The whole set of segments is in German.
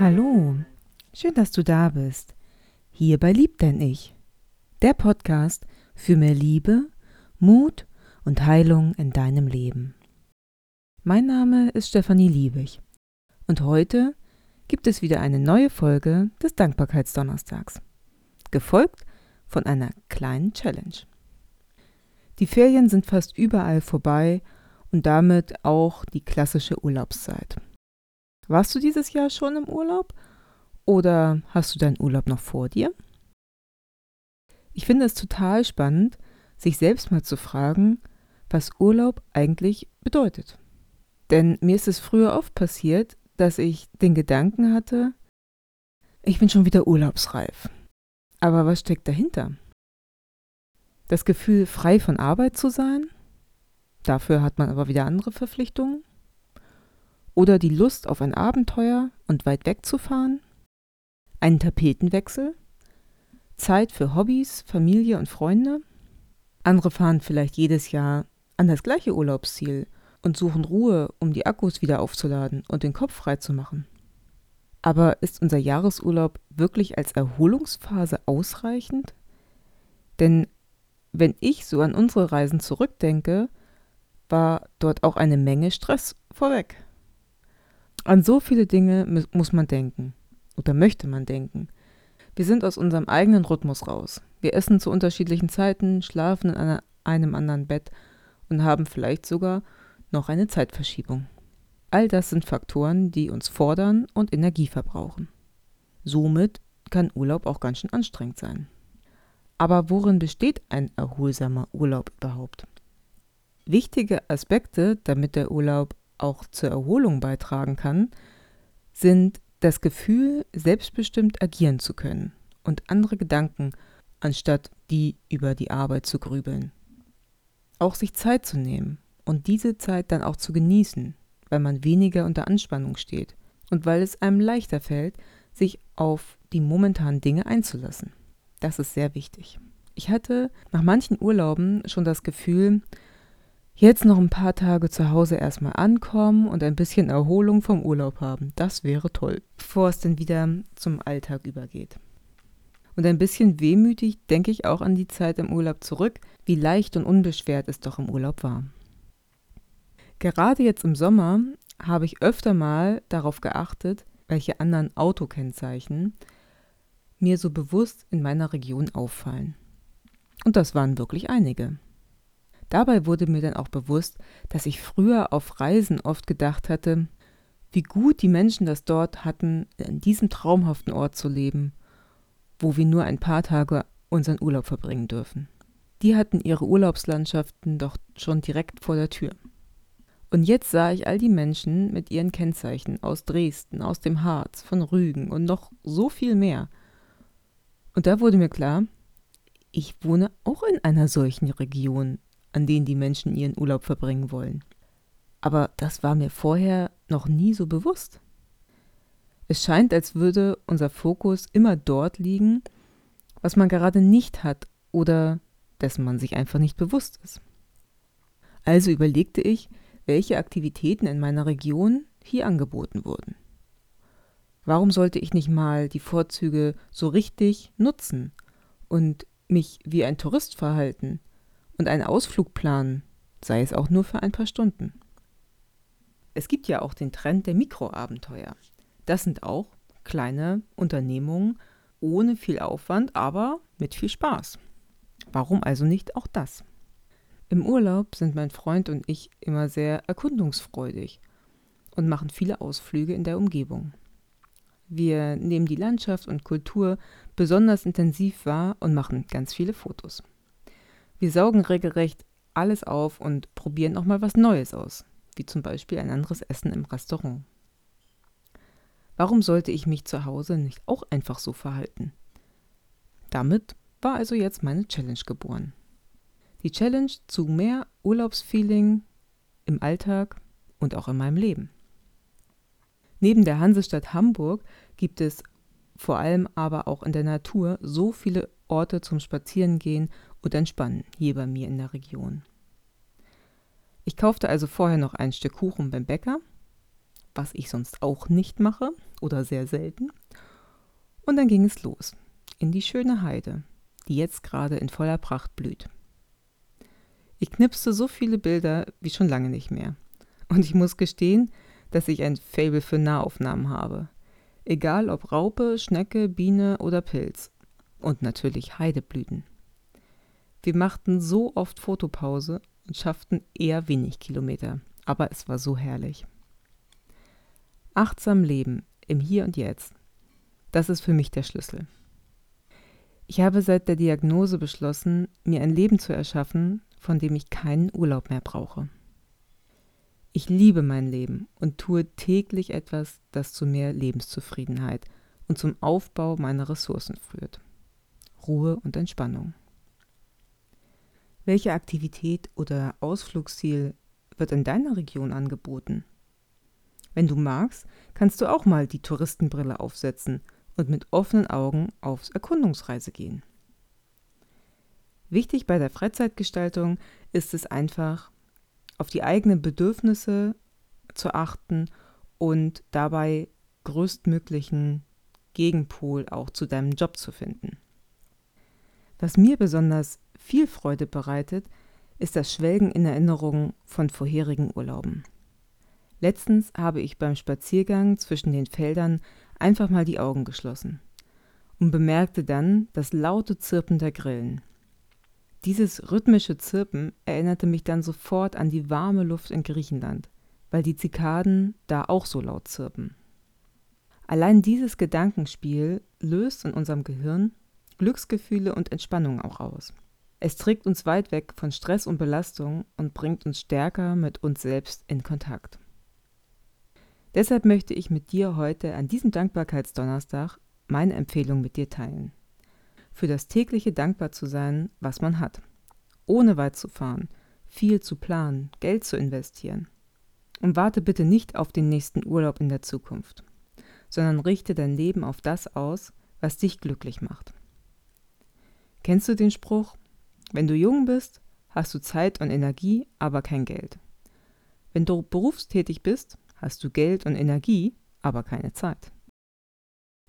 Hallo, schön, dass du da bist. Hier bei Lieb denn ich, der Podcast für mehr Liebe, Mut und Heilung in deinem Leben. Mein Name ist Stefanie Liebig und heute gibt es wieder eine neue Folge des Dankbarkeitsdonnerstags, gefolgt von einer kleinen Challenge. Die Ferien sind fast überall vorbei und damit auch die klassische Urlaubszeit. Warst du dieses Jahr schon im Urlaub oder hast du deinen Urlaub noch vor dir? Ich finde es total spannend, sich selbst mal zu fragen, was Urlaub eigentlich bedeutet. Denn mir ist es früher oft passiert, dass ich den Gedanken hatte, ich bin schon wieder urlaubsreif. Aber was steckt dahinter? Das Gefühl, frei von Arbeit zu sein? Dafür hat man aber wieder andere Verpflichtungen? Oder die Lust auf ein Abenteuer und weit wegzufahren? Einen Tapetenwechsel? Zeit für Hobbys, Familie und Freunde? Andere fahren vielleicht jedes Jahr an das gleiche Urlaubsziel und suchen Ruhe, um die Akkus wieder aufzuladen und den Kopf frei zu machen. Aber ist unser Jahresurlaub wirklich als Erholungsphase ausreichend? Denn wenn ich so an unsere Reisen zurückdenke, war dort auch eine Menge Stress vorweg. An so viele Dinge muss man denken oder möchte man denken. Wir sind aus unserem eigenen Rhythmus raus. Wir essen zu unterschiedlichen Zeiten, schlafen in einem anderen Bett und haben vielleicht sogar noch eine Zeitverschiebung. All das sind Faktoren, die uns fordern und Energie verbrauchen. Somit kann Urlaub auch ganz schön anstrengend sein. Aber worin besteht ein erholsamer Urlaub überhaupt? Wichtige Aspekte, damit der Urlaub auch zur Erholung beitragen kann, sind das Gefühl, selbstbestimmt agieren zu können und andere Gedanken, anstatt die über die Arbeit zu grübeln. Auch sich Zeit zu nehmen und diese Zeit dann auch zu genießen, weil man weniger unter Anspannung steht und weil es einem leichter fällt, sich auf die momentanen Dinge einzulassen. Das ist sehr wichtig. Ich hatte nach manchen Urlauben schon das Gefühl, Jetzt noch ein paar Tage zu Hause erstmal ankommen und ein bisschen Erholung vom Urlaub haben. Das wäre toll, bevor es dann wieder zum Alltag übergeht. Und ein bisschen wehmütig denke ich auch an die Zeit im Urlaub zurück, wie leicht und unbeschwert es doch im Urlaub war. Gerade jetzt im Sommer habe ich öfter mal darauf geachtet, welche anderen Autokennzeichen mir so bewusst in meiner Region auffallen. Und das waren wirklich einige. Dabei wurde mir dann auch bewusst, dass ich früher auf Reisen oft gedacht hatte, wie gut die Menschen das dort hatten, in diesem traumhaften Ort zu leben, wo wir nur ein paar Tage unseren Urlaub verbringen dürfen. Die hatten ihre Urlaubslandschaften doch schon direkt vor der Tür. Und jetzt sah ich all die Menschen mit ihren Kennzeichen aus Dresden, aus dem Harz, von Rügen und noch so viel mehr. Und da wurde mir klar, ich wohne auch in einer solchen Region, an denen die Menschen ihren Urlaub verbringen wollen. Aber das war mir vorher noch nie so bewusst. Es scheint, als würde unser Fokus immer dort liegen, was man gerade nicht hat oder dessen man sich einfach nicht bewusst ist. Also überlegte ich, welche Aktivitäten in meiner Region hier angeboten wurden. Warum sollte ich nicht mal die Vorzüge so richtig nutzen und mich wie ein Tourist verhalten und einen Ausflug planen, sei es auch nur für ein paar Stunden. Es gibt ja auch den Trend der Mikroabenteuer. Das sind auch kleine Unternehmungen ohne viel Aufwand, aber mit viel Spaß. Warum also nicht auch das? Im Urlaub sind mein Freund und ich immer sehr erkundungsfreudig und machen viele Ausflüge in der Umgebung. Wir nehmen die Landschaft und Kultur besonders intensiv wahr und machen ganz viele Fotos. Wir saugen regelrecht alles auf und probieren auch mal was Neues aus, wie zum Beispiel ein anderes Essen im Restaurant. Warum sollte ich mich zu Hause nicht auch einfach so verhalten? Damit war also jetzt meine Challenge geboren. Die Challenge zu mehr Urlaubsfeeling im Alltag und auch in meinem Leben. Neben der Hansestadt Hamburg gibt es vor allem aber auch in der Natur so viele Orte zum Spazierengehen und Entspannen hier bei mir in der Region. Ich kaufte also vorher noch ein Stück Kuchen beim Bäcker, was ich sonst auch nicht mache oder sehr selten. Und dann ging es los in die schöne Heide, die jetzt gerade in voller Pracht blüht. Ich knipste so viele Bilder wie schon lange nicht mehr. Und ich muss gestehen, dass ich ein Fable für Nahaufnahmen habe. Egal ob Raupe, Schnecke, Biene oder Pilz. Und natürlich Heideblüten. Wir machten so oft Fotopause und schafften eher wenig Kilometer, aber es war so herrlich. Achtsam leben im Hier und Jetzt. Das ist für mich der Schlüssel. Ich habe seit der Diagnose beschlossen, mir ein Leben zu erschaffen, von dem ich keinen Urlaub mehr brauche. Ich liebe mein Leben und tue täglich etwas, das zu mehr Lebenszufriedenheit und zum Aufbau meiner Ressourcen führt. Ruhe und Entspannung. Welche Aktivität oder Ausflugsziel wird in deiner Region angeboten? Wenn du magst, kannst du auch mal die Touristenbrille aufsetzen und mit offenen Augen aufs Erkundungsreise gehen. Wichtig bei der Freizeitgestaltung ist es einfach, auf die eigenen Bedürfnisse zu achten und dabei größtmöglichen Gegenpol auch zu deinem Job zu finden. Was mir besonders viel Freude bereitet, ist das Schwelgen in Erinnerungen von vorherigen Urlauben. Letztens habe ich beim Spaziergang zwischen den Feldern einfach mal die Augen geschlossen und bemerkte dann das laute Zirpen der Grillen. Dieses rhythmische Zirpen erinnerte mich dann sofort an die warme Luft in Griechenland, weil die Zikaden da auch so laut zirpen. Allein dieses Gedankenspiel löst in unserem Gehirn Glücksgefühle und Entspannung auch aus. Es trägt uns weit weg von Stress und Belastung und bringt uns stärker mit uns selbst in Kontakt. Deshalb möchte ich mit dir heute an diesem Dankbarkeitsdonnerstag meine Empfehlung mit dir teilen für das tägliche dankbar zu sein, was man hat. Ohne weit zu fahren, viel zu planen, Geld zu investieren. Und warte bitte nicht auf den nächsten Urlaub in der Zukunft, sondern richte dein Leben auf das aus, was dich glücklich macht. Kennst du den Spruch, wenn du jung bist, hast du Zeit und Energie, aber kein Geld. Wenn du berufstätig bist, hast du Geld und Energie, aber keine Zeit.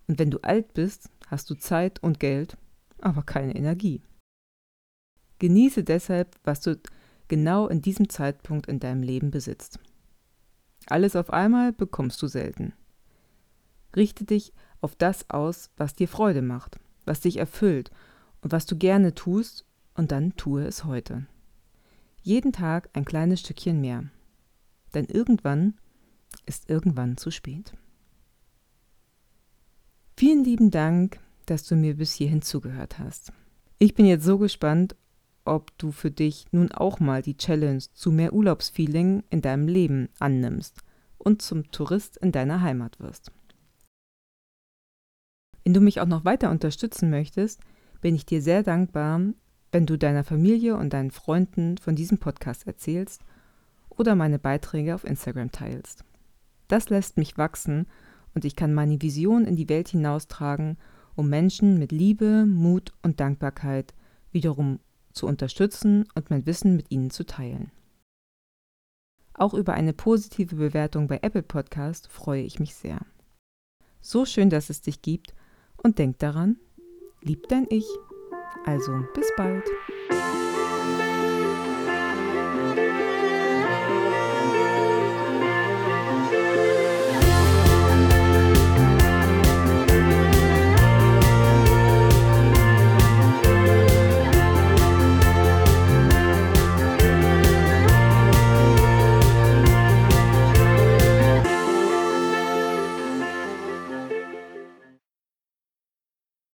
Und wenn du alt bist, hast du Zeit und Geld, aber keine Energie. Genieße deshalb, was du genau in diesem Zeitpunkt in deinem Leben besitzt. Alles auf einmal bekommst du selten. Richte dich auf das aus, was dir Freude macht, was dich erfüllt und was du gerne tust, und dann tue es heute. Jeden Tag ein kleines Stückchen mehr. Denn irgendwann ist irgendwann zu spät. Vielen lieben Dank dass du mir bis hierhin zugehört hast. Ich bin jetzt so gespannt, ob du für dich nun auch mal die Challenge zu mehr Urlaubsfeeling in deinem Leben annimmst und zum Tourist in deiner Heimat wirst. Wenn du mich auch noch weiter unterstützen möchtest, bin ich dir sehr dankbar, wenn du deiner Familie und deinen Freunden von diesem Podcast erzählst oder meine Beiträge auf Instagram teilst. Das lässt mich wachsen und ich kann meine Vision in die Welt hinaustragen um Menschen mit Liebe, Mut und Dankbarkeit wiederum zu unterstützen und mein Wissen mit ihnen zu teilen. Auch über eine positive Bewertung bei Apple Podcast freue ich mich sehr. So schön, dass es dich gibt und denk daran, lieb dein Ich. Also bis bald.